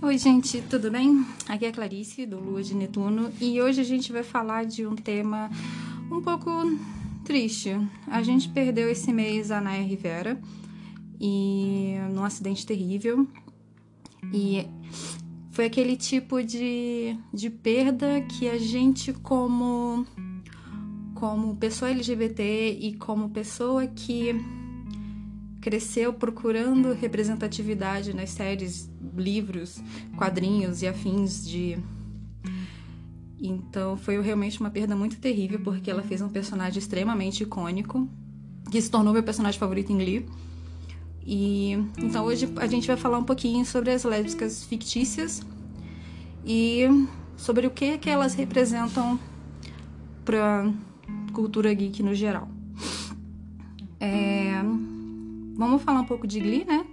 Oi, gente, tudo bem? Aqui é a Clarice, do Lua de Netuno, e hoje a gente vai falar de um tema um pouco triste. A gente perdeu esse mês a Naya Rivera e num acidente terrível. E foi aquele tipo de, de perda que a gente, como, como pessoa LGBT e como pessoa que cresceu procurando representatividade nas séries, livros, quadrinhos e afins de. Então foi realmente uma perda muito terrível, porque ela fez um personagem extremamente icônico, que se tornou meu personagem favorito em Glee. E então hoje a gente vai falar um pouquinho sobre as lésbicas fictícias e sobre o que, que elas representam para cultura geek no geral. É... Vamos falar um pouco de Glee, né?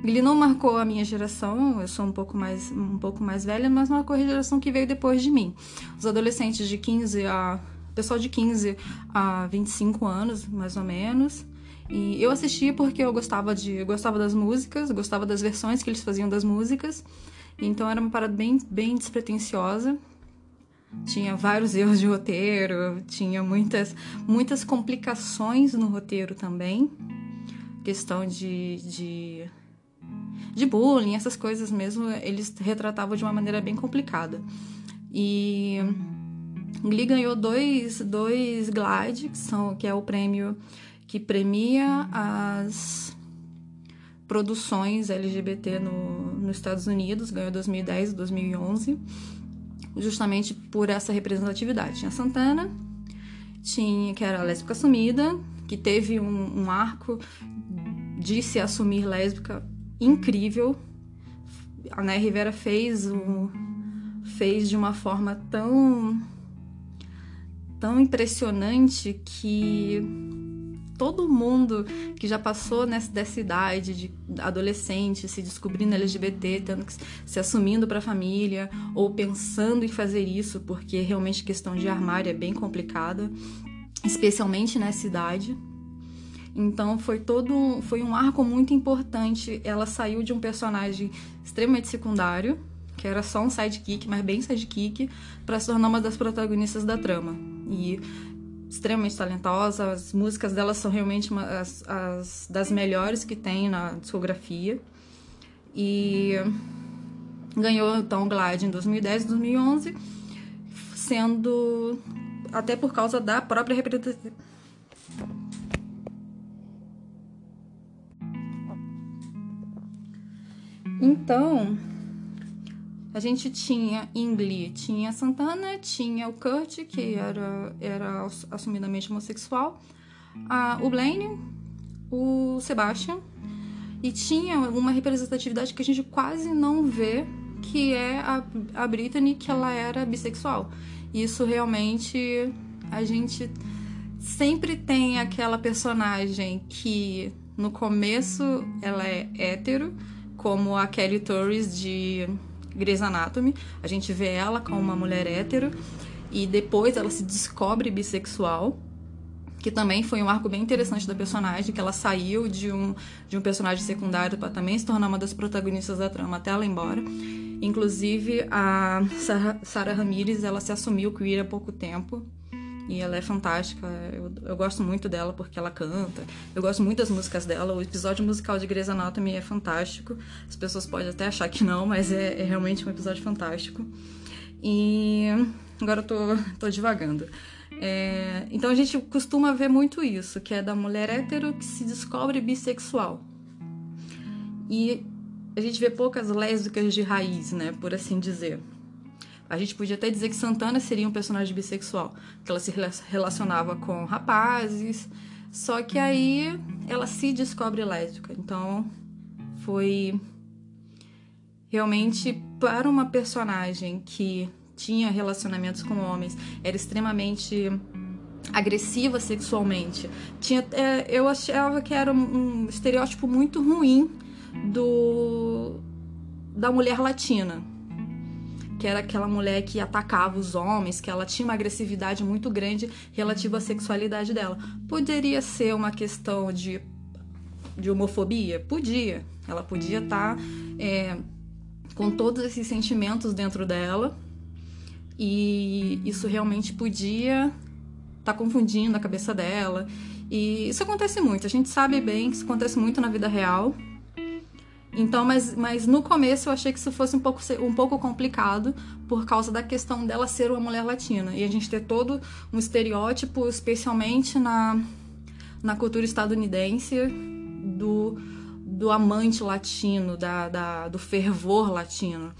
Glee não marcou a minha geração, eu sou um pouco mais, um pouco mais velha, mas marcou a geração que veio depois de mim. Os adolescentes de 15 a. pessoal de 15 a 25 anos, mais ou menos. E eu assistia porque eu gostava de. Eu gostava das músicas, gostava das versões que eles faziam das músicas. Então era uma parada bem, bem despretensiosa. Tinha vários erros de roteiro, tinha muitas, muitas complicações no roteiro também questão de, de, de bullying, essas coisas mesmo, eles retratavam de uma maneira bem complicada. E Glee ganhou dois, dois GLAD, que, são, que é o prêmio que premia as produções LGBT no, nos Estados Unidos, ganhou 2010 e 2011, justamente por essa representatividade. Tinha Santana, tinha que era a lésbica assumida, que teve um, um arco de se assumir lésbica incrível. A Né Rivera fez o fez de uma forma tão tão impressionante que todo mundo que já passou nessa dessa idade de adolescente, se descobrindo LGBT, tendo que se assumindo para a família ou pensando em fazer isso, porque realmente questão de armário é bem complicada, especialmente nessa idade. Então foi todo foi um arco muito importante. Ela saiu de um personagem extremamente secundário, que era só um sidekick, mas bem sidekick, para se tornar uma das protagonistas da trama. E extremamente talentosa, as músicas dela são realmente uma, as, as das melhores que tem na discografia. E ganhou então Glide em 2010 e 2011, sendo até por causa da própria representatividade Então, a gente tinha Glee, tinha Santana, tinha o Kurt, que era, era assumidamente homossexual, a, o Blaine, o Sebastian, e tinha uma representatividade que a gente quase não vê, que é a, a Brittany, que ela era bissexual. Isso realmente a gente sempre tem aquela personagem que no começo ela é hétero, como a Kelly Torres de Grey's Anatomy. A gente vê ela como uma mulher hétero e depois ela se descobre bissexual, que também foi um arco bem interessante da personagem, que ela saiu de um, de um personagem secundário para também se tornar uma das protagonistas da trama até ela ir embora. Inclusive, a Sarah, Sarah Ramirez, ela se assumiu queer há pouco tempo e ela é fantástica. Eu, eu gosto muito dela porque ela canta. Eu gosto muito das músicas dela. O episódio musical de Grey's Anatomy é fantástico. As pessoas podem até achar que não, mas é, é realmente um episódio fantástico. E agora eu tô, tô divagando. É, então a gente costuma ver muito isso, que é da mulher hétero que se descobre bissexual. E a gente vê poucas lésbicas de raiz, né, por assim dizer. A gente podia até dizer que Santana seria um personagem bissexual, que ela se relacionava com rapazes, só que aí ela se descobre lésbica. Então foi realmente para uma personagem que tinha relacionamentos com homens, era extremamente agressiva sexualmente. Tinha, é, eu achava que era um, um estereótipo muito ruim do da mulher latina que era aquela mulher que atacava os homens, que ela tinha uma agressividade muito grande relativa à sexualidade dela. Poderia ser uma questão de, de homofobia? Podia. Ela podia estar tá, é, com todos esses sentimentos dentro dela. E isso realmente podia estar tá confundindo a cabeça dela. E isso acontece muito, a gente sabe bem que isso acontece muito na vida real. Então, mas, mas no começo eu achei que isso fosse um pouco, um pouco complicado por causa da questão dela ser uma mulher latina. E a gente ter todo um estereótipo, especialmente na, na cultura estadunidense, do, do amante latino, da, da, do fervor latino.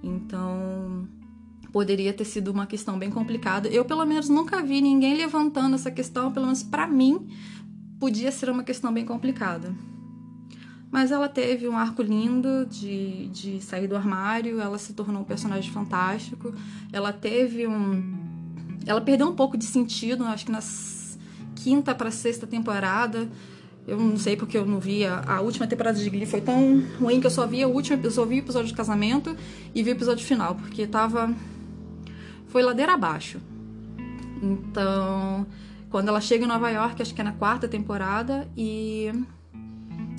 Então, poderia ter sido uma questão bem complicada. Eu, pelo menos, nunca vi ninguém levantando essa questão, pelo menos para mim, podia ser uma questão bem complicada. Mas ela teve um arco lindo de, de sair do armário, ela se tornou um personagem fantástico. Ela teve um. Ela perdeu um pouco de sentido, acho que na quinta para sexta temporada. Eu não sei porque eu não via. A última temporada de Glee foi tão ruim que eu só via o último eu só vi o episódio de casamento e vi o episódio final, porque tava. Foi ladeira abaixo. Então, quando ela chega em Nova York, acho que é na quarta temporada, e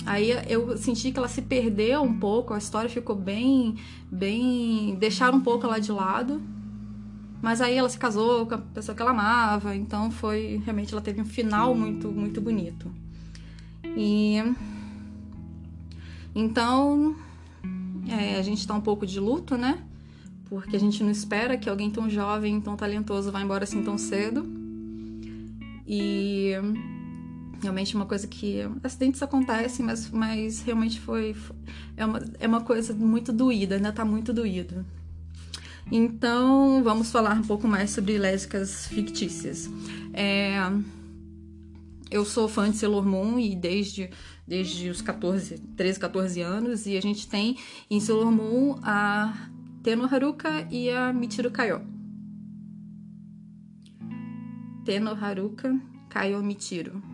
Aí eu senti que ela se perdeu um pouco, a história ficou bem, bem, deixaram um pouco ela de lado. Mas aí ela se casou com a pessoa que ela amava, então foi realmente ela teve um final muito, muito bonito. E então é, a gente tá um pouco de luto, né? Porque a gente não espera que alguém tão jovem, tão talentoso vá embora assim tão cedo. E Realmente uma coisa que. Acidentes acontecem, mas, mas realmente foi. É uma, é uma coisa muito doída, ainda tá muito doído. Então, vamos falar um pouco mais sobre lésbicas fictícias. É, eu sou fã de Sailor Moon e desde, desde os 14, 13, 14 anos, e a gente tem em Sailor Moon a Teno Haruka e a Michiru Kaio. Teno Haruka, Kaio Michiru.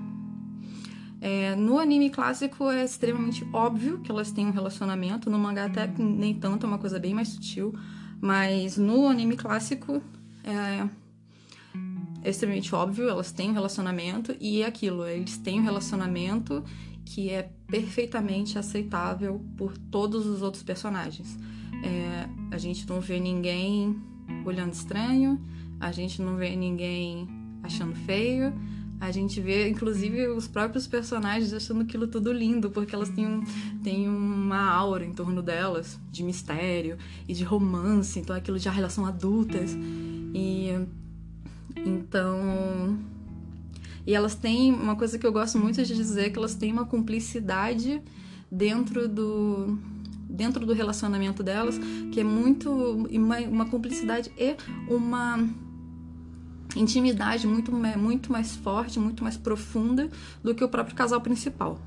É, no anime clássico é extremamente óbvio que elas têm um relacionamento, no mangá até nem tanto, é uma coisa bem mais sutil, mas no anime clássico é, é extremamente óbvio, elas têm um relacionamento. E é aquilo, eles têm um relacionamento que é perfeitamente aceitável por todos os outros personagens. É, a gente não vê ninguém olhando estranho, a gente não vê ninguém achando feio, a gente vê, inclusive, os próprios personagens achando aquilo tudo lindo, porque elas têm, um, têm uma aura em torno delas de mistério e de romance, então aquilo de relação adultas. E então. E elas têm uma coisa que eu gosto muito de dizer, que elas têm uma cumplicidade dentro do dentro do relacionamento delas, que é muito uma, uma cumplicidade e uma intimidade muito, muito mais forte, muito mais profunda do que o próprio casal principal.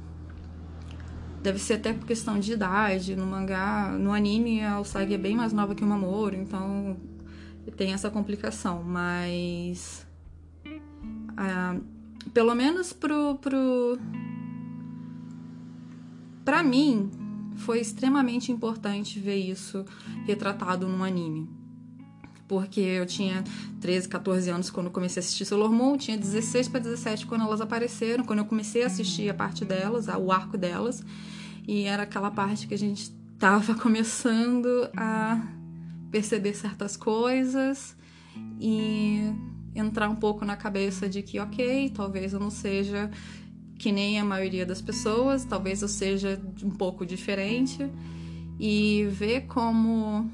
Deve ser até por questão de idade. No mangá, no anime, a Usagi é bem mais nova que o Mamoru, então tem essa complicação. Mas. Ah, pelo menos pro, pro. Pra mim, foi extremamente importante ver isso retratado num anime porque eu tinha 13, 14 anos quando comecei a assistir Sailor Moon, tinha 16 para 17 quando elas apareceram, quando eu comecei a assistir a parte delas, o arco delas, e era aquela parte que a gente estava começando a perceber certas coisas e entrar um pouco na cabeça de que, ok, talvez eu não seja que nem a maioria das pessoas, talvez eu seja um pouco diferente e ver como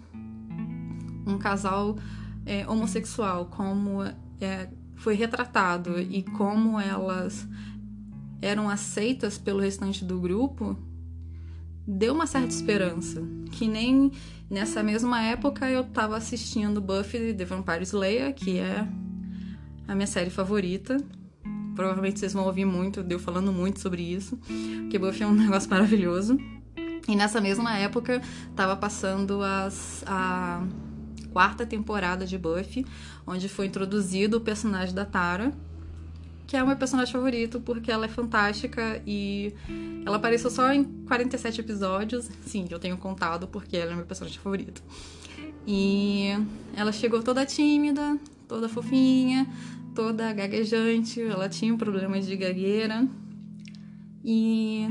um casal é, homossexual, como é, foi retratado e como elas eram aceitas pelo restante do grupo, deu uma certa esperança. Que nem nessa mesma época eu estava assistindo Buffy The Vampire Slayer, que é a minha série favorita. Provavelmente vocês vão ouvir muito, deu falando muito sobre isso, porque Buffy é um negócio maravilhoso. E nessa mesma época estava passando as, a quarta temporada de Buffy, onde foi introduzido o personagem da Tara, que é o meu personagem favorito porque ela é fantástica e ela apareceu só em 47 episódios. Sim, eu tenho contado porque ela é meu personagem favorito. E ela chegou toda tímida, toda fofinha, toda gaguejante, ela tinha um problema de gagueira. E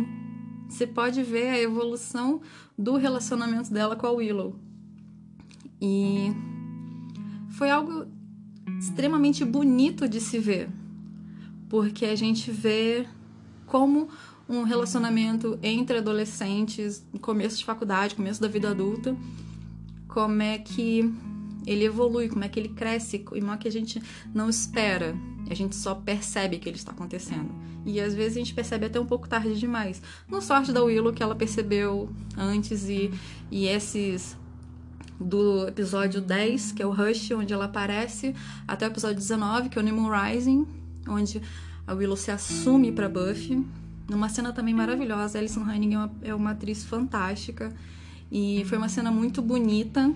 você pode ver a evolução do relacionamento dela com a Willow. E foi algo extremamente bonito de se ver, porque a gente vê como um relacionamento entre adolescentes, começo de faculdade, começo da vida adulta, como é que ele evolui, como é que ele cresce, como é que a gente não espera, a gente só percebe que ele está acontecendo. E às vezes a gente percebe até um pouco tarde demais. No sorte da Willow que ela percebeu antes e, e esses do episódio 10, que é o Rush, onde ela aparece, até o episódio 19, que é o Nemo Rising, onde a Willow se assume para Buffy. Numa cena também maravilhosa. Alison Hanning é uma, é uma atriz fantástica. E foi uma cena muito bonita,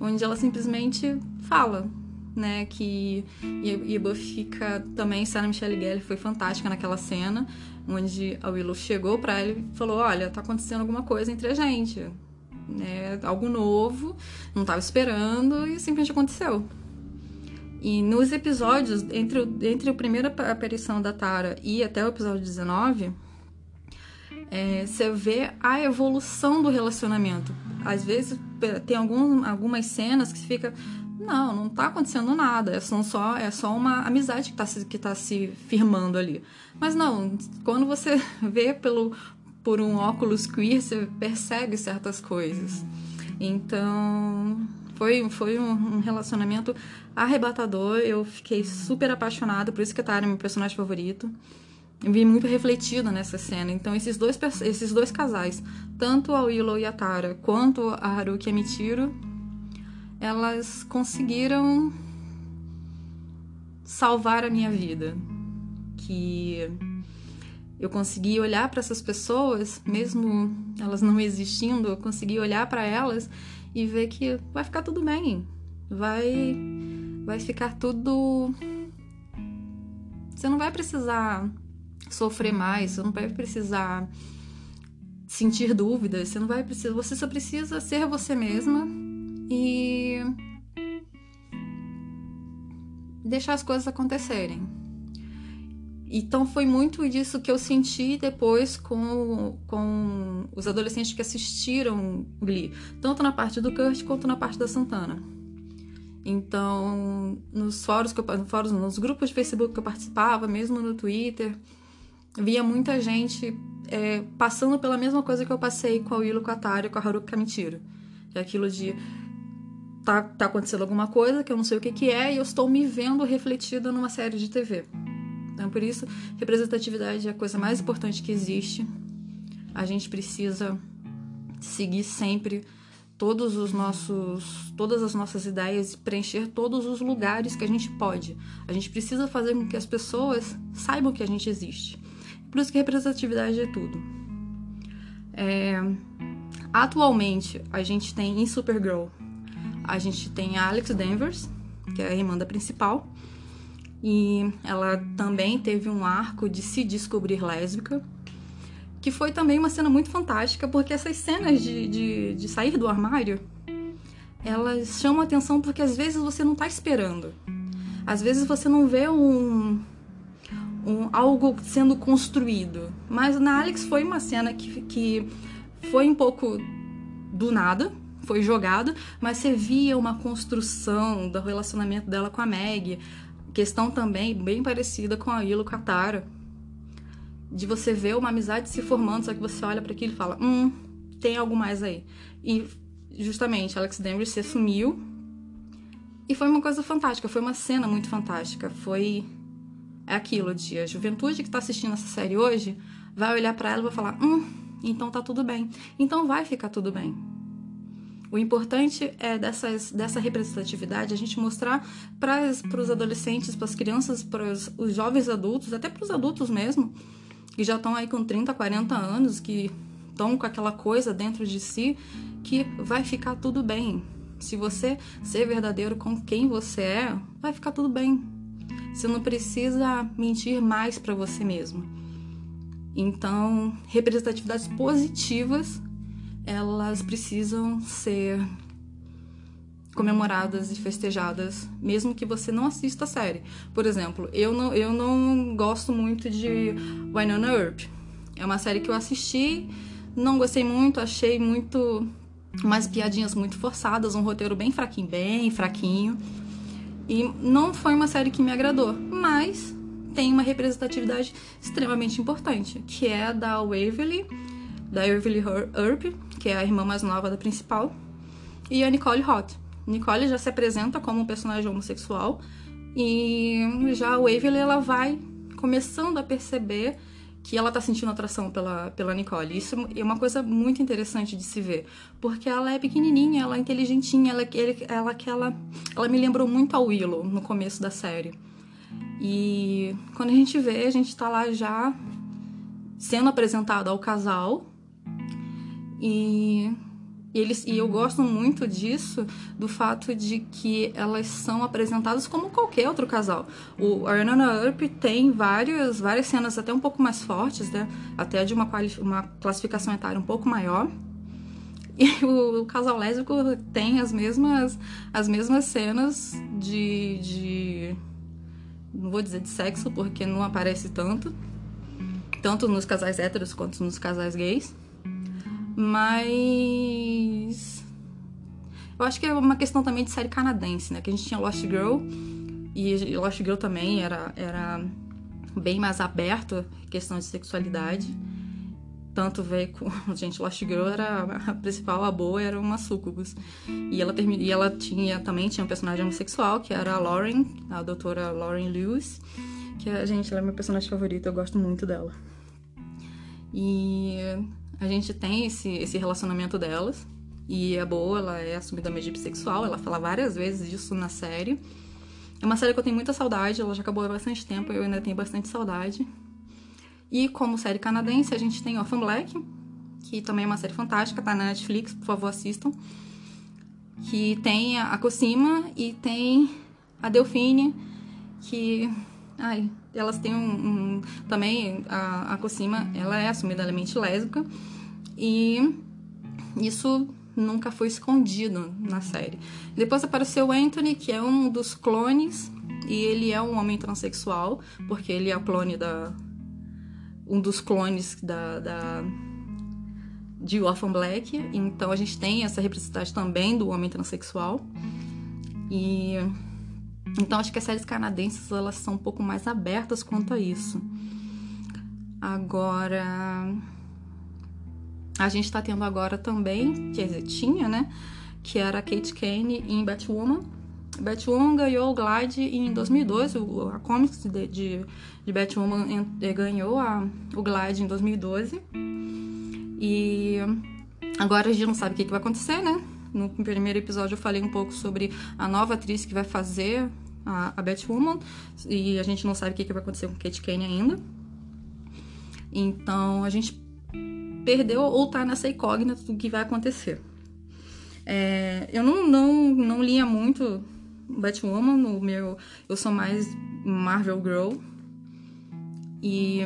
onde ela simplesmente fala, né, que e, e Buffy fica também Sarah Michelle Gellar foi fantástica naquela cena, onde a Willow chegou para ela e falou: "Olha, tá acontecendo alguma coisa entre a gente" né, algo novo, não estava esperando e simplesmente aconteceu. E nos episódios, entre, entre a primeira aparição da Tara e até o episódio 19, é, você vê a evolução do relacionamento. Às vezes tem algum, algumas cenas que fica. Não, não tá acontecendo nada. É só, é só uma amizade que tá, que tá se firmando ali. Mas não, quando você vê pelo, por um óculos queer, você percebe certas coisas. Então, foi, foi um, relacionamento arrebatador. Eu fiquei super apaixonada, por isso que a Tara é meu personagem favorito. Eu vi muito refletido nessa cena. Então, esses dois, esses dois casais, tanto a Willow e a Tara, quanto a Haruki e a Michiro, elas conseguiram salvar a minha vida. Que eu consegui olhar para essas pessoas, mesmo elas não existindo, eu consegui olhar para elas e ver que vai ficar tudo bem. Vai vai ficar tudo Você não vai precisar sofrer mais, você não vai precisar sentir dúvidas, você não vai precisar, você só precisa ser você mesma e deixar as coisas acontecerem. Então foi muito disso que eu senti depois com, com os adolescentes que assistiram Glee, tanto na parte do Kurt quanto na parte da Santana. Então, nos fóruns, que eu, fóruns nos grupos de Facebook que eu participava, mesmo no Twitter, via muita gente é, passando pela mesma coisa que eu passei com a Willow, com a Tara, com a Haruka. Que é aquilo de tá, tá acontecendo alguma coisa que eu não sei o que, que é e eu estou me vendo refletida numa série de TV. Então, por isso, representatividade é a coisa mais importante que existe. A gente precisa seguir sempre todos os nossos, todas as nossas ideias e preencher todos os lugares que a gente pode. A gente precisa fazer com que as pessoas saibam que a gente existe. Por isso que representatividade é tudo. É, atualmente, a gente tem em Supergirl, a gente tem a Alex Danvers, que é a irmã da principal, e ela também teve um arco de se descobrir lésbica, que foi também uma cena muito fantástica, porque essas cenas de, de, de sair do armário, elas chamam atenção porque às vezes você não está esperando. Às vezes você não vê um, um, algo sendo construído. Mas na Alex foi uma cena que, que foi um pouco do nada, foi jogada, mas você via uma construção do relacionamento dela com a Meg, Questão também bem parecida com a Ilo Katara. De você ver uma amizade se formando, só que você olha para aquilo e fala: hum, tem algo mais aí. E justamente Alex Danvers se assumiu. E foi uma coisa fantástica, foi uma cena muito fantástica. Foi é aquilo de a juventude que tá assistindo essa série hoje vai olhar para ela e vai falar: "Hum, então tá tudo bem. Então vai ficar tudo bem". O importante é dessas, dessa representatividade a gente mostrar para os adolescentes, para as crianças, para os jovens adultos, até para os adultos mesmo, que já estão aí com 30, 40 anos, que estão com aquela coisa dentro de si, que vai ficar tudo bem. Se você ser verdadeiro com quem você é, vai ficar tudo bem. Você não precisa mentir mais para você mesmo. Então, representatividades positivas elas precisam ser comemoradas e festejadas, mesmo que você não assista a série. Por exemplo, eu não, eu não gosto muito de Winona Earp. É uma série que eu assisti, não gostei muito, achei muito umas piadinhas muito forçadas, um roteiro bem fraquinho, bem fraquinho. E não foi uma série que me agradou, mas tem uma representatividade extremamente importante, que é a da Waverly, da Waverly Earp, que é a irmã mais nova da principal, e a Nicole Hot. Nicole já se apresenta como um personagem homossexual e já a Waverly ela vai começando a perceber que ela tá sentindo atração pela, pela Nicole. Isso é uma coisa muito interessante de se ver, porque ela é pequenininha, ela é inteligentinha, ela, ela, ela, ela me lembrou muito a Willow no começo da série. E quando a gente vê, a gente tá lá já sendo apresentado ao casal e eles, e eu gosto muito disso, do fato de que elas são apresentadas como qualquer outro casal. O Arnana Earp tem vários, várias cenas até um pouco mais fortes, né? até de uma, uma classificação etária um pouco maior. E o, o, casal lésbico tem as mesmas, as mesmas cenas de, de. Não vou dizer de sexo, porque não aparece tanto. Tanto nos casais héteros quanto nos casais gays. Mas. Eu acho que é uma questão também de série canadense, né? Que a gente tinha Lost Girl e Lost Girl também era, era bem mais aberto questão de sexualidade. Tanto veio com. Gente, Lost Girl era a principal, a boa era uma sucubus. E ela, term... e ela tinha também tinha um personagem homossexual, que era a Lauren, a doutora Lauren Lewis. Que a gente, ela é meu personagem favorito, eu gosto muito dela. E a gente tem esse, esse relacionamento delas. E é boa, ela é assumidamente bissexual, ela fala várias vezes disso na série. É uma série que eu tenho muita saudade, ela já acabou há bastante tempo, eu ainda tenho bastante saudade. E como série canadense, a gente tem Orphan Black, que também é uma série fantástica, tá na Netflix, por favor assistam. Que tem a Cosima e tem a Delfine, que. Ai, elas têm um. um também a, a Cosima, ela é assumidamente lésbica. E isso nunca foi escondido na série. Depois apareceu o Anthony, que é um dos clones, e ele é um homem transexual, porque ele é o clone da. um dos clones da. da de Orphan Black. Então a gente tem essa representação também do homem transexual. E. Então acho que as séries canadenses elas são um pouco mais abertas quanto a isso. Agora a gente está tendo agora também, quer dizer, tinha, né? Que era a Kate Kane em Batwoman. Batwoman ganhou o Glide em 2012, a Comics de, de, de Batwoman eh, ganhou a, o Glide em 2012. E agora a gente não sabe o que, que vai acontecer, né? No primeiro episódio eu falei um pouco sobre a nova atriz que vai fazer a, a Batwoman. E a gente não sabe o que, que vai acontecer com Kate Kane ainda. Então a gente perdeu ou tá nessa incógnita do que vai acontecer. É, eu não, não, não lia muito Batwoman, no meu, eu sou mais Marvel Girl. E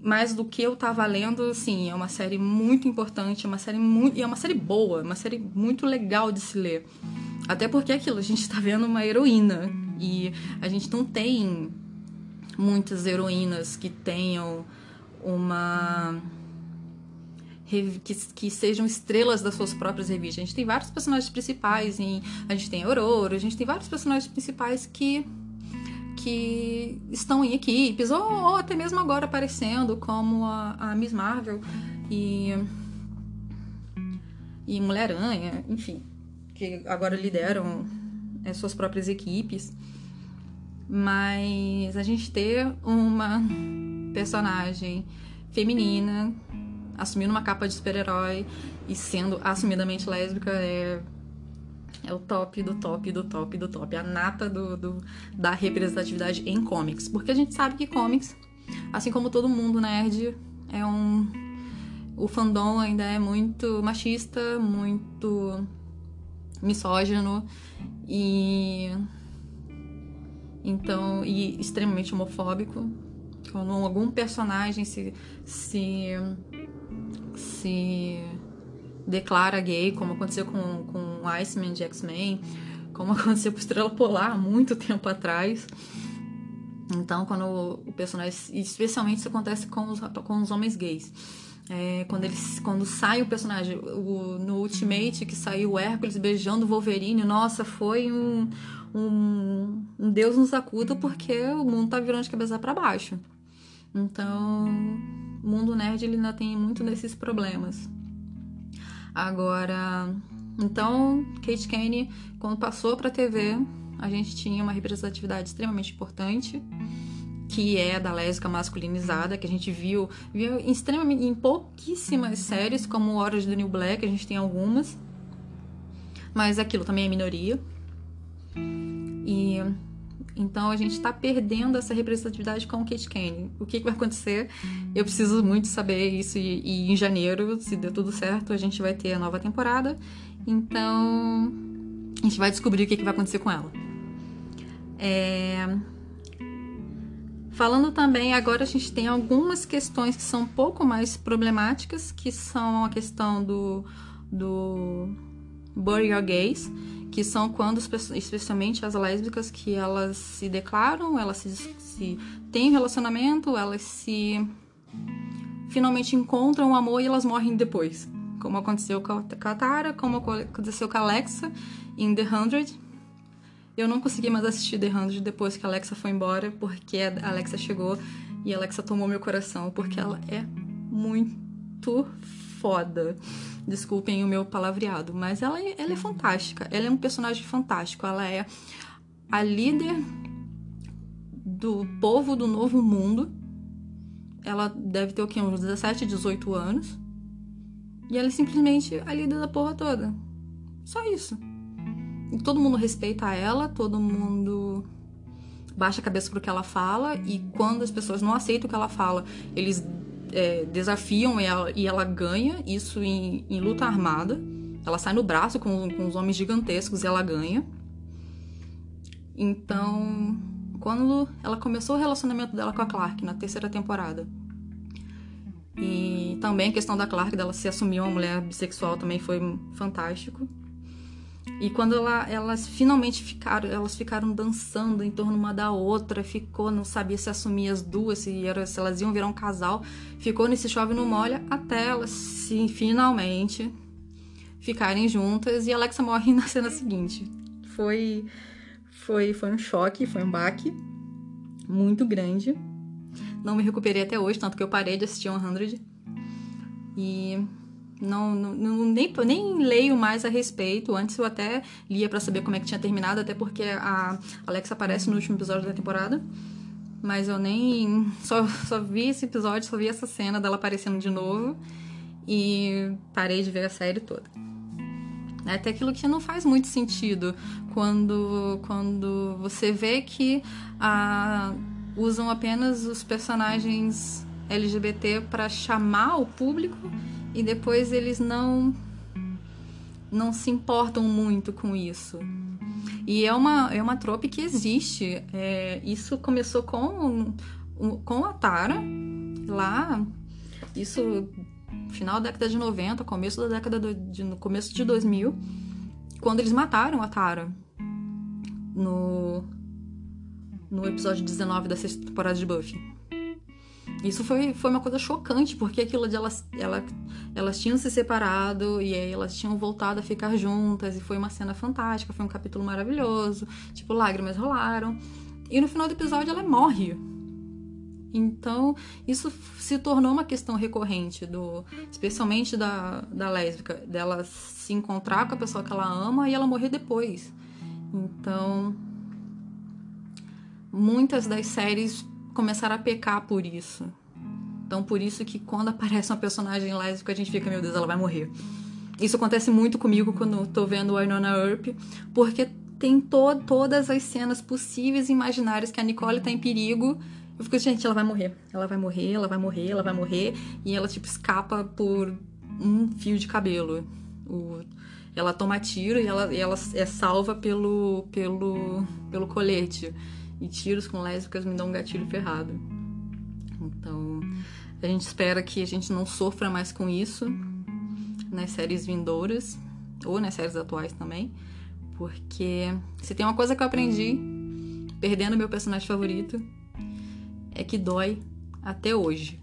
mais do que eu tava lendo, sim, é uma série muito importante, é uma série muito, e é uma série boa, uma série muito legal de se ler. Até porque é aquilo, a gente tá vendo uma heroína. E a gente não tem muitas heroínas que tenham uma que, que, sejam estrelas das suas próprias revistas. A gente tem vários personagens principais, em, a gente tem Aurora, a gente tem vários personagens principais que que estão em equipes, ou, ou até mesmo agora aparecendo, como a, a Miss Marvel e, e Mulher-Aranha, enfim, que agora lideram as suas próprias equipes. Mas a gente ter uma personagem feminina assumindo uma capa de super-herói e sendo assumidamente lésbica é é o top do top do top do top, a nata do, do, da representatividade em comics. Porque a gente sabe que comics, assim como todo mundo nerd, é um. O fandom ainda é muito machista, muito misógino e. Então. e extremamente homofóbico. Quando algum personagem se, se, se declara gay, como aconteceu com, com Iceman de X-Men, como aconteceu com Estrela Polar muito tempo atrás. Então, quando o personagem. Especialmente isso acontece com os, com os homens gays. É, quando, eles, quando sai o personagem, o, no Ultimate, que saiu o Hércules beijando o Wolverine, nossa, foi um, um, um Deus nos acuda porque o mundo tá virando de cabeça para baixo. Então, o mundo nerd ele ainda tem muito desses problemas. Agora, então, Kate Kane, quando passou pra TV, a gente tinha uma representatividade extremamente importante que é da lésbica masculinizada, que a gente viu, viu em, extremamente, em pouquíssimas séries, como Horas do New Black, a gente tem algumas, mas aquilo também é minoria. E então a gente está perdendo essa representatividade com o Kate Kane. O que, que, vai acontecer? Eu preciso muito saber isso e, e, em janeiro, se der tudo certo, a gente vai ter a nova temporada. Então a gente vai descobrir o que, que vai acontecer com ela. É... Falando também, agora a gente tem algumas questões que são um pouco mais problemáticas, que são a questão do, do Your Gays, que são quando, especialmente as lésbicas, que elas se declaram, elas se, se têm relacionamento, elas se finalmente encontram o amor e elas morrem depois. Como aconteceu com a Tara, como aconteceu com a Alexa em The Hundred eu não consegui mais assistir The Hundred depois que a Alexa foi embora, porque a Alexa chegou e a Alexa tomou meu coração, porque ela é muito foda. Desculpem o meu palavreado, mas ela, é, ela é fantástica. Ela é um personagem fantástico. Ela é a líder do povo do novo mundo. Ela deve ter o quê? Uns 17, 18 anos. E ela é simplesmente a líder da porra toda. Só isso todo mundo respeita ela, todo mundo baixa a cabeça pro que ela fala e quando as pessoas não aceitam o que ela fala, eles é, desafiam ela e ela ganha isso em, em, luta armada. Ela sai no braço com, com os homens gigantescos e ela ganha. Então, quando ela começou o relacionamento dela com a Clark na terceira temporada, e também a questão da Clark dela se assumir uma mulher bissexual também foi fantástico. E quando ela, elas finalmente ficaram, elas ficaram dançando em torno uma da outra, ficou, não sabia se assumir as duas, se, era, se elas iam virar um casal, ficou nesse chove no molha até elas se finalmente ficarem juntas e Alexa morre na cena seguinte. Foi foi foi um choque, foi um baque muito grande. Não me recuperei até hoje, tanto que eu parei de assistir 100. E não, não, nem, nem leio mais a respeito. Antes eu até lia para saber como é que tinha terminado, até porque a Alexa aparece no último episódio da temporada. Mas eu nem. Só, só vi esse episódio, só vi essa cena dela aparecendo de novo. E parei de ver a série toda. É até aquilo que não faz muito sentido quando, quando você vê que a, usam apenas os personagens LGBT para chamar o público e depois eles não não se importam muito com isso. E é uma, é uma trope que existe. É, isso começou com, com a Tara, lá, isso final da década de 90, começo da década do, de, no começo de 2000, quando eles mataram a Tara no, no episódio 19 da sexta temporada de Buffy. Isso foi, foi uma coisa chocante, porque aquilo de elas, ela, elas tinham se separado e aí elas tinham voltado a ficar juntas, e foi uma cena fantástica, foi um capítulo maravilhoso, tipo, lágrimas rolaram. E no final do episódio ela morre. Então, isso se tornou uma questão recorrente, do especialmente da, da lésbica, dela se encontrar com a pessoa que ela ama e ela morrer depois. Então, muitas das séries começaram a pecar por isso. Então, por isso que quando aparece uma personagem lésbica, a gente fica, meu Deus, ela vai morrer. Isso acontece muito comigo quando tô vendo Winona Earp, porque tem to todas as cenas possíveis e imaginárias que a Nicole tá em perigo. Eu fico, gente, ela vai morrer. Ela vai morrer, ela vai morrer, ela vai morrer. E ela, tipo, escapa por um fio de cabelo. O... Ela toma tiro e ela, e ela é salva pelo, pelo, pelo colete. E tiros com lésbicas me dão um gatilho ferrado. Então, a gente espera que a gente não sofra mais com isso nas séries vindouras ou nas séries atuais também, porque se tem uma coisa que eu aprendi perdendo meu personagem favorito é que dói até hoje.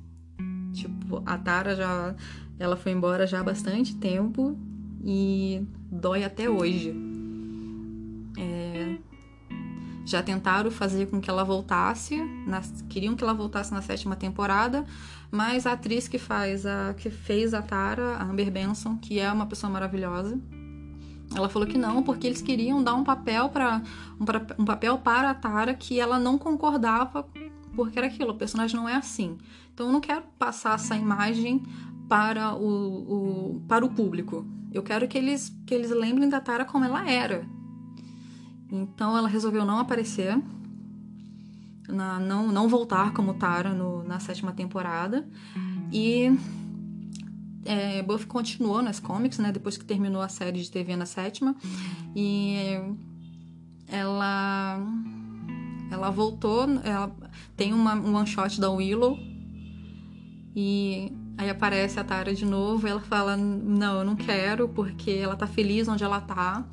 Tipo, a Tara já ela foi embora já há bastante tempo e dói até hoje. É, já tentaram fazer com que ela voltasse, na, queriam que ela voltasse na sétima temporada, mas a atriz que faz a que fez a Tara, a Amber Benson, que é uma pessoa maravilhosa, ela falou que não, porque eles queriam dar um papel para um, um papel para a Tara que ela não concordava, porque era aquilo, o personagem não é assim. Então eu não quero passar essa imagem para o, o, para o público. Eu quero que eles, que eles lembrem da Tara como ela era. Então ela resolveu não aparecer, na, não, não voltar como Tara no, na sétima temporada. E é, Buffy continuou nas comics, né? Depois que terminou a série de TV na sétima. E ela ela voltou, ela tem uma, um one shot da Willow e Aí aparece a Tara de novo e ela fala: Não, eu não quero, porque ela tá feliz onde ela tá.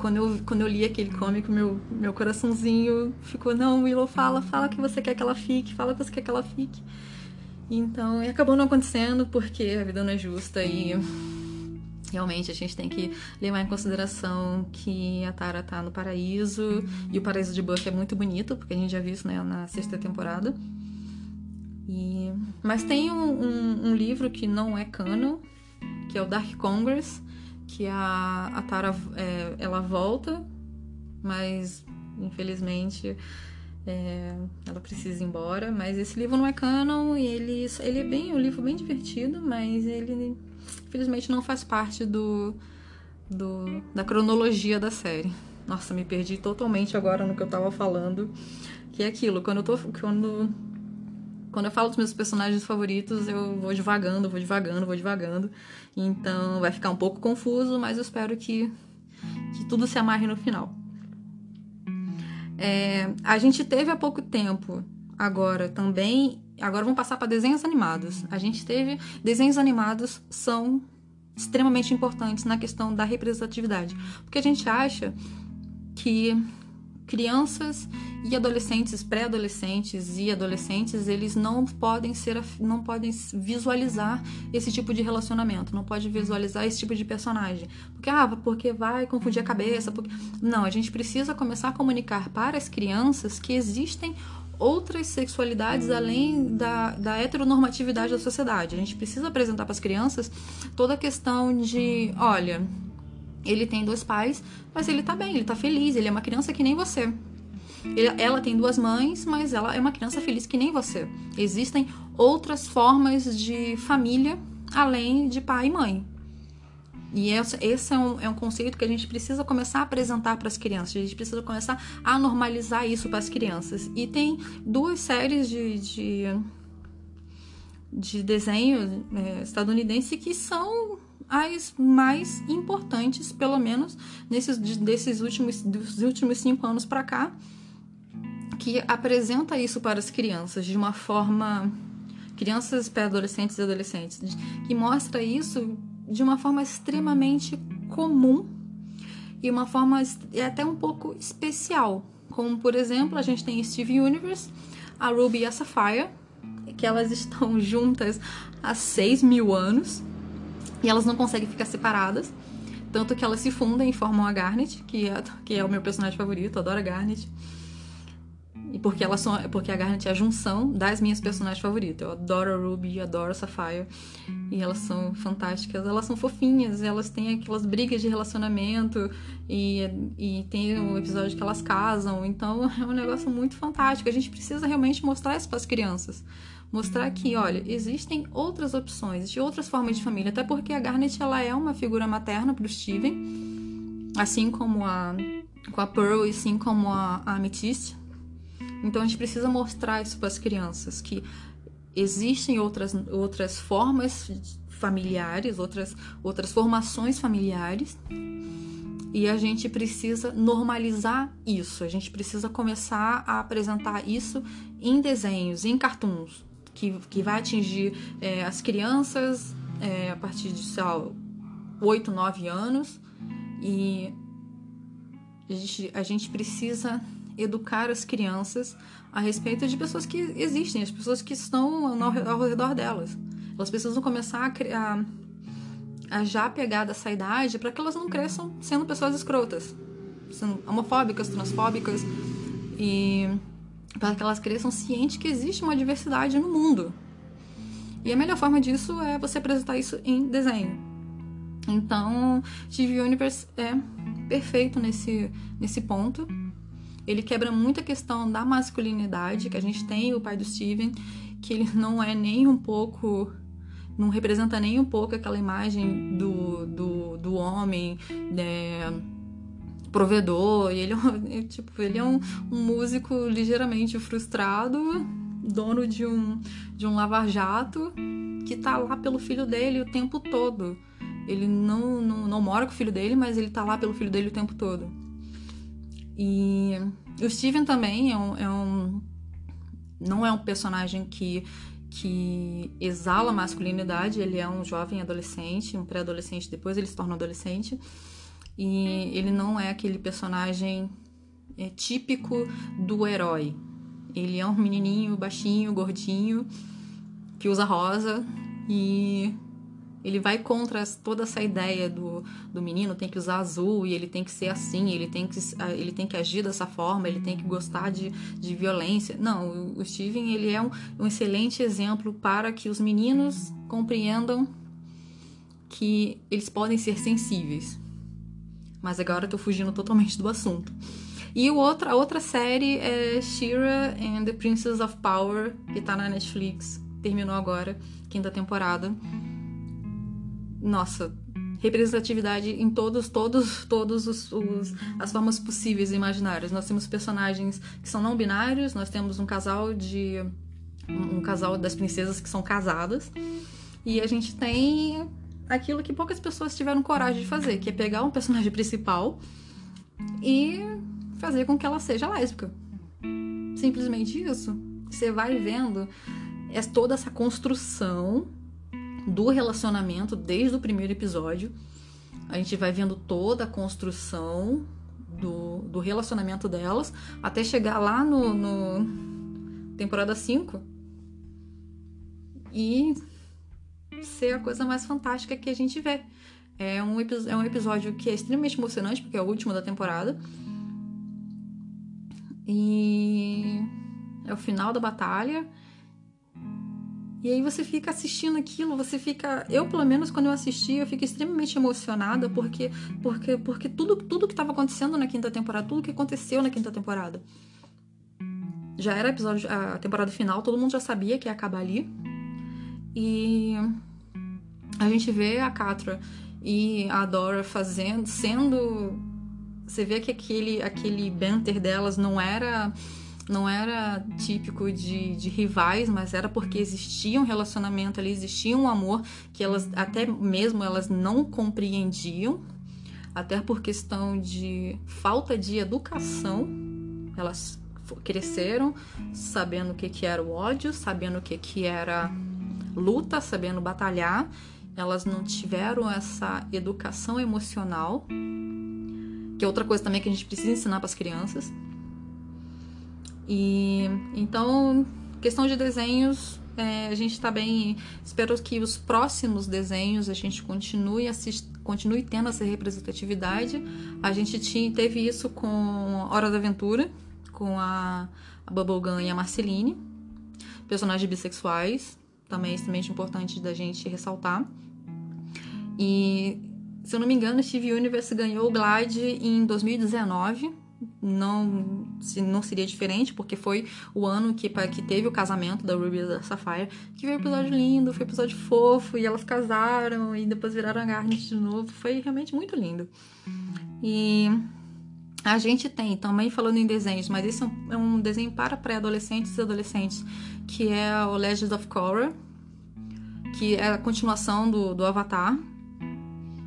Quando, eu, quando eu li aquele cômico, meu, meu coraçãozinho ficou: Não, Willow, fala, fala que você quer que ela fique, fala que você quer que ela fique. Então, e acabou não acontecendo porque a vida não é justa e realmente a gente tem que levar em consideração que a Tara tá no paraíso e o paraíso de Buffy é muito bonito, porque a gente já viu isso né, na sexta temporada. E... Mas tem um, um, um, livro que não é canon, que é o Dark Congress, que a, a Tara é, ela volta, mas infelizmente é, ela precisa ir embora. Mas esse livro não é canon e ele, ele é bem um livro bem divertido, mas ele infelizmente não faz parte do, do da cronologia da série. Nossa, me perdi totalmente agora no que eu tava falando. Que é aquilo, quando eu tô. Quando quando eu falo dos meus personagens favoritos, eu vou devagando, vou devagando, vou devagando. Então vai ficar um pouco confuso, mas eu espero que, que tudo se amarre no final. É, a gente teve há pouco tempo, agora também. Agora vamos passar para desenhos animados. A gente teve. Desenhos animados são extremamente importantes na questão da representatividade. Porque a gente acha que crianças e adolescentes, pré-adolescentes e adolescentes, eles não podem ser não podem visualizar esse tipo de relacionamento, não pode visualizar esse tipo de personagem. Porque ah, porque vai confundir a cabeça, porque não, a gente precisa começar a comunicar para as crianças que existem outras sexualidades além da, da heteronormatividade da sociedade. A gente precisa apresentar para as crianças toda a questão de, olha, ele tem dois pais, mas ele tá bem, ele tá feliz, ele é uma criança que nem você. Ele, ela tem duas mães, mas ela é uma criança feliz que nem você. Existem outras formas de família além de pai e mãe. E esse é um, é um conceito que a gente precisa começar a apresentar para as crianças. A gente precisa começar a normalizar isso para as crianças. E tem duas séries de, de, de desenho é, estadunidense que são as mais importantes, pelo menos nesses desses últimos, dos últimos cinco anos para cá, que apresenta isso para as crianças de uma forma crianças, pré-adolescentes e adolescentes, que mostra isso de uma forma extremamente comum e uma forma até um pouco especial. Como, por exemplo, a gente tem Steve Universe, a Ruby e a Sapphire, que elas estão juntas há 6 mil anos e elas não conseguem ficar separadas. Tanto que elas se fundem e formam a Garnet, que é, que é o meu personagem favorito, eu adoro a Garnet. E porque elas são, porque a Garnet é a junção das minhas personagens favoritas. Eu adoro a Ruby, adoro a Sapphire. E elas são fantásticas, elas são fofinhas, elas têm aquelas brigas de relacionamento e, e tem o um episódio que elas casam. Então é um negócio muito fantástico. A gente precisa realmente mostrar isso para as crianças mostrar que, olha, existem outras opções, de outras formas de família, até porque a Garnet ela é uma figura materna para o Steven, assim como a com a Pearl e assim como a, a Amethyst. Então a gente precisa mostrar isso para as crianças que existem outras outras formas familiares, outras outras formações familiares. E a gente precisa normalizar isso. A gente precisa começar a apresentar isso em desenhos, em cartoons, que, que vai atingir é, as crianças é, a partir de, sei lá, 8, 9 anos. E a gente, a gente precisa educar as crianças a respeito de pessoas que existem, as pessoas que estão ao, redor delas. Elas precisam começar a a já pegar dessa idade para que elas não cresçam sendo pessoas escrotas, sendo homofóbicas, transfóbicas e para que elas cresçam cientes que existe uma diversidade no mundo. E a melhor forma disso é você apresentar isso em desenho. Então, TV Universe é perfeito nesse, nesse ponto. Ele quebra muito a questão da masculinidade, que a gente tem o pai do Steven, que ele não é nem um pouco não representa nem um pouco aquela imagem do, do, do homem né, provedor. E ele, é, tipo, ele é um, um músico ligeiramente frustrado, dono de um, de um lava-jato, que tá lá pelo filho dele o tempo todo. Ele não, não, não mora com o filho dele, mas ele tá lá pelo filho dele o tempo todo. E o Steven também é um, é um não é um personagem que que exala masculinidade. Ele é um jovem adolescente, um pré-adolescente, depois ele se torna adolescente. E ele não é aquele personagem é, típico do herói. Ele é um menininho baixinho, gordinho, que usa rosa e ele vai contra toda essa ideia do, do menino tem que usar azul e ele tem que ser assim, ele tem que, ele tem que agir dessa forma, ele tem que gostar de, de violência. Não, o Steven ele é um, um excelente exemplo para que os meninos compreendam que eles podem ser sensíveis. Mas agora eu tô fugindo totalmente do assunto. E o outro, a outra série é Shira and the Princess of Power, que tá na Netflix. Terminou agora, quinta temporada nossa, representatividade em todos, todos, todos os, os, as formas possíveis e imaginárias. Nós temos personagens que são não binários, nós temos um casal de um, um casal das princesas que são casadas e a gente tem aquilo que poucas pessoas tiveram coragem de fazer, que é pegar um personagem principal e fazer com que ela seja lésbica. Simplesmente isso. Você vai vendo é toda essa construção do relacionamento desde o primeiro episódio. A gente vai vendo toda a construção do, do relacionamento delas até chegar lá no, no temporada 5 e ser a coisa mais fantástica que a gente vê. É um, é um episódio que é extremamente emocionante, porque é o último da temporada. E é o final da batalha. E aí você fica assistindo aquilo, você fica, eu pelo menos quando eu assisti, eu fico extremamente emocionada porque porque porque tudo tudo que estava acontecendo na quinta temporada, tudo que aconteceu na quinta temporada. Já era episódio a temporada final, todo mundo já sabia que ia acabar ali. E a gente vê a Catra e a Dora fazendo, sendo você vê que aquele aquele banter delas não era não era típico de, de rivais, mas era porque existia um relacionamento ali, existia um amor que elas até mesmo elas não compreendiam, até por questão de falta de educação, elas cresceram sabendo o que, que era o ódio, sabendo o que, que era luta, sabendo batalhar. Elas não tiveram essa educação emocional, que é outra coisa também que a gente precisa ensinar para as crianças. E então, questão de desenhos, é, a gente está bem. Espero que os próximos desenhos a gente continue assist, continue tendo essa representatividade. A gente tinha, teve isso com Hora da Aventura, com a, a Bubblegum e a Marceline, personagens bissexuais, também é extremamente importante da gente ressaltar. E se eu não me engano, Steve Universe ganhou o Glide em 2019 não, não seria diferente, porque foi o ano que, que teve o casamento da Ruby e da Sapphire, que foi um episódio lindo, foi um episódio fofo, e elas casaram e depois viraram a Garnet de novo. Foi realmente muito lindo. E a gente tem, também falando em desenhos, mas esse é um, é um desenho para pré-adolescentes e adolescentes, que é o Legends of Korra, que é a continuação do, do Avatar.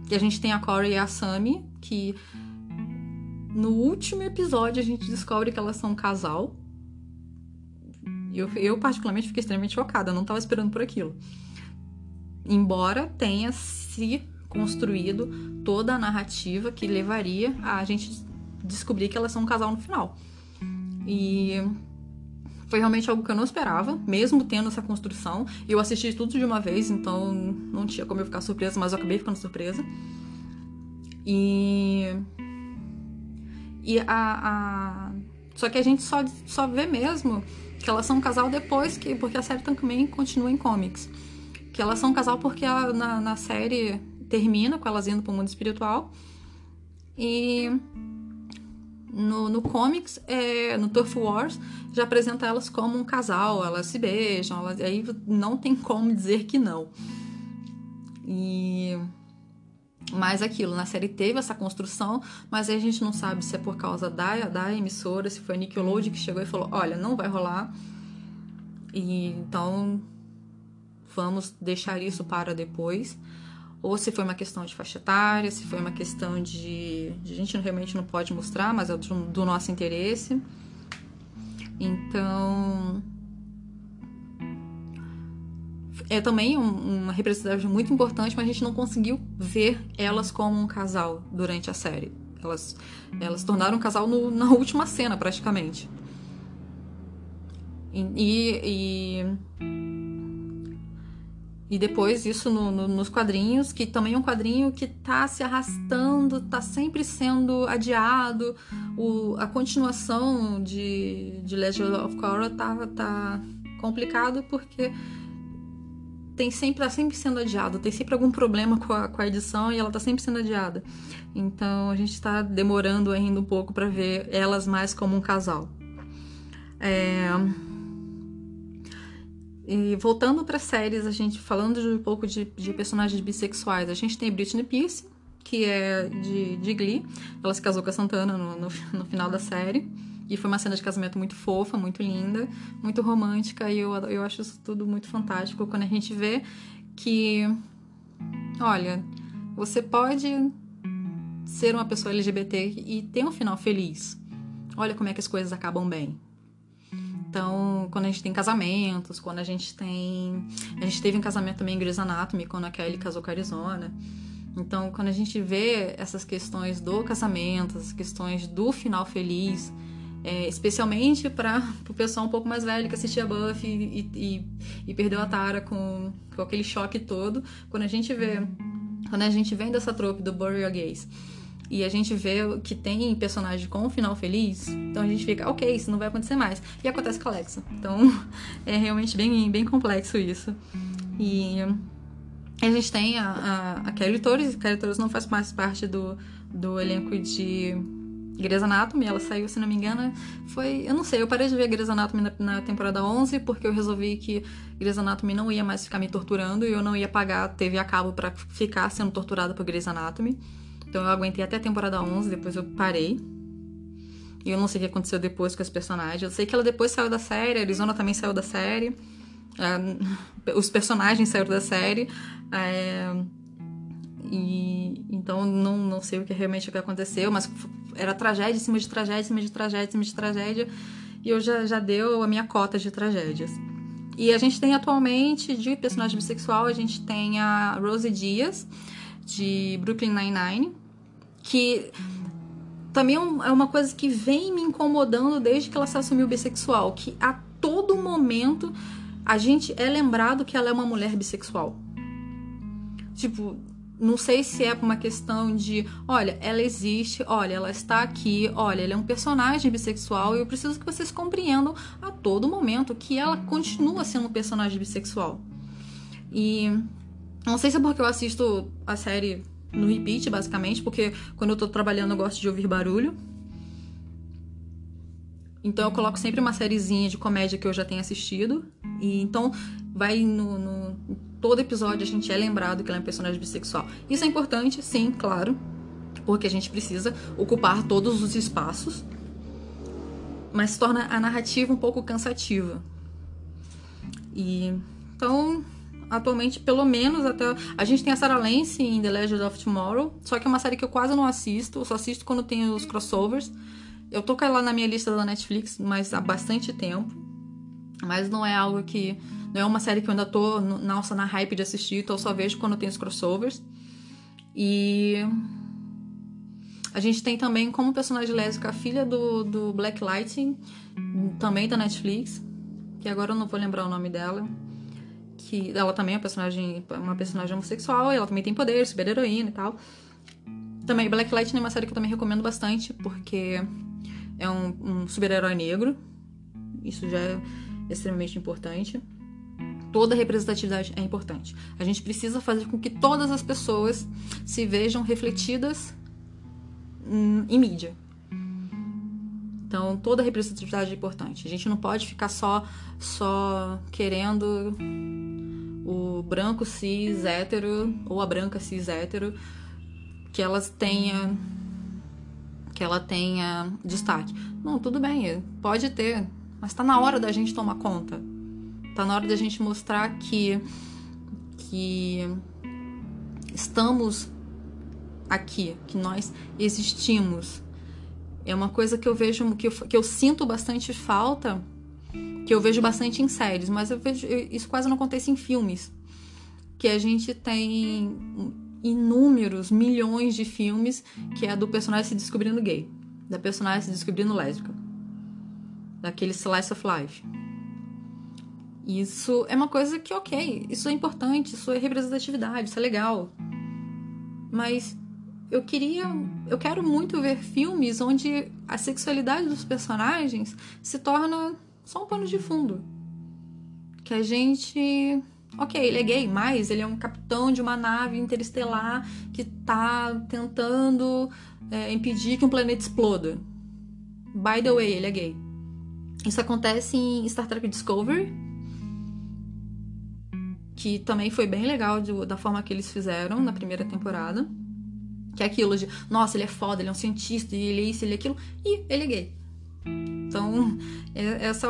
Que a gente tem a Korra e a Sami, que no último episódio, a gente descobre que elas são um casal. Eu, eu particularmente, fiquei extremamente chocada. Não estava esperando por aquilo. Embora tenha se construído toda a narrativa que levaria a gente descobrir que elas são um casal no final. E Foi realmente algo que eu não esperava, mesmo tendo essa construção. Eu assisti tudo de uma vez, então não tinha como eu ficar surpresa, mas eu acabei ficando surpresa. E. E a. a... Só que a gente só, só vê mesmo que elas são um casal depois que. Porque a série também continua em comics. Que elas são um casal porque na, na série termina com elas indo pro mundo espiritual. E no, no comics, é, no Turf Wars, já apresenta elas como um casal, elas se beijam, elas, aí não tem como dizer que não. E mais aquilo, na série teve essa construção, mas aí a gente não sabe se é por causa da, da emissora, se foi a Nickelodeon que chegou e falou: olha, não vai rolar. E então vamos deixar isso para depois ou se foi uma questão de faixa etária, se foi uma questão de, a gente realmente não pode mostrar, mas é do, do nosso interesse. Então, é também um, uma representatividade muito importante, mas a gente não conseguiu ver elas como um casal durante a série. Elas, elas tornaram um casal no, na última cena, praticamente. E, e, e depois isso no, no, nos quadrinhos, que também é um quadrinho que tá se arrastando, tá sempre sendo adiado. O, a continuação de, de Legend of Korra tá, tá complicado porque tem sempre, tá sempre sendo adiado, tem sempre algum problema com a, com a edição e ela tá sempre sendo adiada. Então a gente tá demorando ainda um pouco para ver elas mais como um casal. É e voltando para séries, a gente falando de um pouco de, de, personagens bissexuais, a gente tem Britney Pierce, que é de, de Glee. Ela se casou com a Santana no, no, no, final da série. E foi uma cena de casamento muito fofa, muito linda, muito romântica. E eu, eu acho isso tudo muito fantástico quando a gente vê que, olha, você pode ser uma pessoa LGBT e ter um final feliz. Olha como é que as coisas acabam bem. Então, quando a gente tem casamentos, quando a gente tem. A gente teve um casamento também em Grey's Anatomy, quando a Kelly casou com a Arizona. Então, quando a gente vê essas questões do casamento, essas questões do final feliz, é, especialmente para o pessoal um pouco mais velho que assistia Buffy e, e, e, perdeu a tara com, com aquele choque todo, quando a gente vê. Quando a gente vem dessa trope do Your Gays e a gente vê que tem personagem com um final feliz, então a gente fica, ok, isso não vai acontecer mais. E acontece com a Alexa. Então é realmente bem, bem complexo isso. E a gente tem a, a, a Kelly Torres, a Kelly Torres não faz mais parte do, do elenco de Grey's Anatomy, ela saiu, se não me engano, foi... Eu não sei, eu parei de ver Grey's Anatomy na, na, temporada 11 porque eu resolvi que Grey's Anatomy não ia mais ficar me torturando e eu não ia pagar TV a cabo para ficar sendo torturada por Grey's Anatomy. Então eu aguentei até a temporada 11, depois eu parei. E eu não sei o que aconteceu depois com as personagens. Eu sei que ela depois saiu da série, a Arizona também saiu da série. É, os personagens saíram da série. É, e então não, não sei o que realmente o que aconteceu, mas era tragédia em cima de tragédia, em cima de tragédia, em cima de tragédia. E eu já, já deu a minha cota de tragédias. E a gente tem atualmente, de personagem bissexual, a gente tem a Rosie Dias, de Brooklyn Nine-Nine, que também é, é uma coisa que vem me incomodando desde que ela se assumiu bissexual, que a todo momento a gente é lembrado que ela é uma mulher bissexual. Tipo, não sei se é uma questão de, olha, ela existe, olha, ela está aqui, olha, ela é um personagem bissexual e eu preciso que vocês compreendam a todo momento que ela continua sendo um personagem bissexual. E não sei se é porque eu assisto a série no repeat, basicamente, porque quando eu tô trabalhando eu gosto de ouvir barulho. Então eu coloco sempre uma sériezinha de comédia que eu já tenho assistido. E então vai no, no, Todo episódio a gente é lembrado que ela é um personagem bissexual. Isso é importante, sim, claro. Porque a gente precisa ocupar todos os espaços. Mas se torna a narrativa um pouco cansativa. E então atualmente, pelo menos até. A gente tem a Sarah Lance em The Legend of Tomorrow, só que é uma série que eu quase não assisto, eu só assisto quando tem os crossovers. Eu tô ela na minha lista da Netflix, mas há bastante tempo. Mas não é algo que. Não é uma série que eu ainda tô nossa, na hype de assistir, então eu só vejo quando tem os crossovers. E. A gente tem também como personagem lésbica a filha do, do Black Lightning, também da Netflix. que agora eu não vou lembrar o nome dela. Que ela também é uma personagem, uma personagem homossexual, ela também tem poder, super heroína e tal. Também Black Lightning é uma série que eu também recomendo bastante, porque é um, um super-herói negro. Isso já é extremamente importante. Toda representatividade é importante. A gente precisa fazer com que todas as pessoas se vejam refletidas em, em mídia. Então, toda representatividade é importante. A gente não pode ficar só, só querendo o branco cis hétero ou a branca cis hétero que elas tenha que ela tenha destaque. Não, tudo bem, pode ter, mas tá na hora da gente tomar conta. Tá na hora da gente mostrar que que estamos aqui, que nós existimos. É uma coisa que eu vejo que eu, que eu sinto bastante falta, que eu vejo bastante em séries, mas eu vejo isso quase não acontece em filmes. Que a gente tem inúmeros, milhões de filmes que é do personagem se descobrindo gay, da personagem se descobrindo lésbica, daquele slice of life. Isso é uma coisa que, ok, isso é importante, isso é representatividade, isso é legal. Mas eu queria, eu quero muito ver filmes onde a sexualidade dos personagens se torna só um pano de fundo. Que a gente Ok, ele é gay, mas ele é um capitão de uma nave interestelar que tá tentando é, impedir que um planeta exploda. By the way, ele é gay. Isso acontece em Star Trek Discovery, que também foi bem legal de, da forma que eles fizeram na primeira temporada. Que é aquilo de, nossa, ele é foda, ele é um cientista, ele é isso, ele é aquilo, e ele é gay. Então, é, é essa,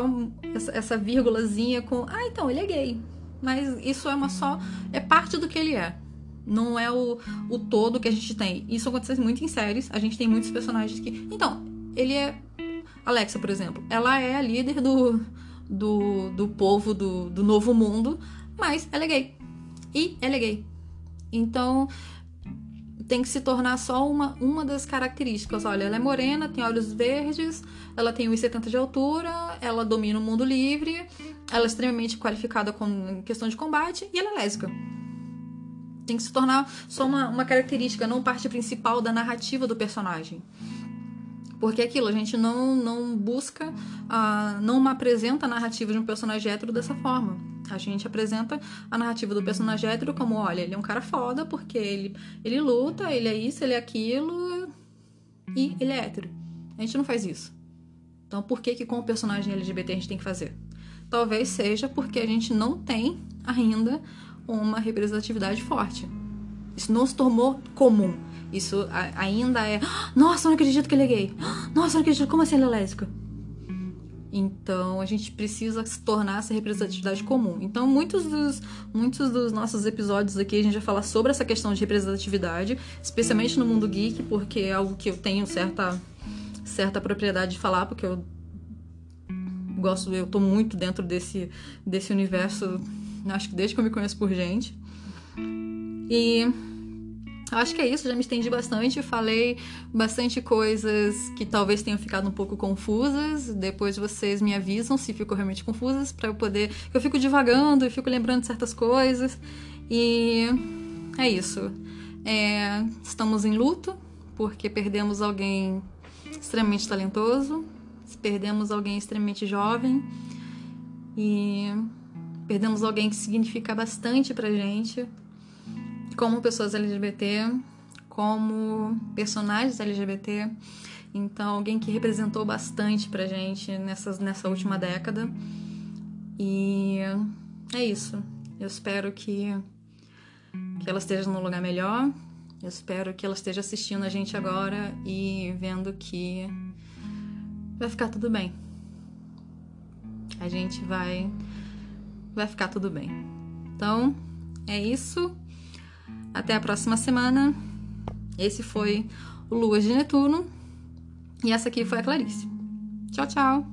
essa vírgulazinha com, ah, então, ele é gay mas isso é uma só. é parte do que ele é. Não é o, o todo que a gente tem. Isso acontece muito em séries. A gente tem muitos personagens que. Então, ele é. Alexa, por exemplo, ela é a líder do, do, do povo do, do novo mundo, mas ela é gay. E ela é gay. Então, tem que se tornar só uma, uma das características. Olha, ela é morena, tem olhos verdes, ela tem 1,70 de altura, ela domina o mundo livre, ela é extremamente qualificada com questão de combate e ela é lésbica. Tem que se tornar só uma, uma característica, não parte principal da narrativa do personagem. Porque é aquilo, a gente não, não busca, uh, não apresenta a narrativa de um personagem hétero dessa forma. A gente apresenta a narrativa do personagem hétero como, olha, ele é um cara foda porque ele, ele luta, ele é isso, ele é aquilo e ele é hétero. A gente não faz isso. Então por que que com o personagem LGBT a gente tem que fazer? Talvez seja porque a gente não tem ainda uma representatividade forte. Isso não se tornou comum. Isso ainda é. Nossa, não acredito que ele é gay. Nossa, não acredito. Como assim ele é lésbico? Então a gente precisa se tornar essa representatividade comum. Então, muitos dos, muitos dos nossos episódios aqui a gente vai falar sobre essa questão de representatividade, especialmente no mundo geek, porque é algo que eu tenho certa, certa propriedade de falar, porque eu gosto, eu tô muito dentro desse, desse universo, acho que desde que eu me conheço por gente. E Acho que é isso, já me estendi bastante, falei bastante coisas que talvez tenham ficado um pouco confusas. Depois vocês me avisam se ficou realmente confusas para eu poder, eu fico divagando, eu fico lembrando certas coisas. E é isso. É, estamos em luto porque perdemos alguém extremamente talentoso, perdemos alguém extremamente jovem e perdemos alguém que significa bastante pra gente como pessoas LGBT, como personagens LGBT. Então, alguém que representou bastante pra gente nessas, nessa última década. E é isso. Eu espero que, que ela esteja num lugar melhor. Eu espero que ela esteja assistindo a gente agora e vendo que vai ficar tudo bem. A gente vai vai ficar tudo bem. Então, é isso. Até a próxima semana. Esse foi o Lua de Netuno. E essa aqui foi a Clarice. Tchau, tchau!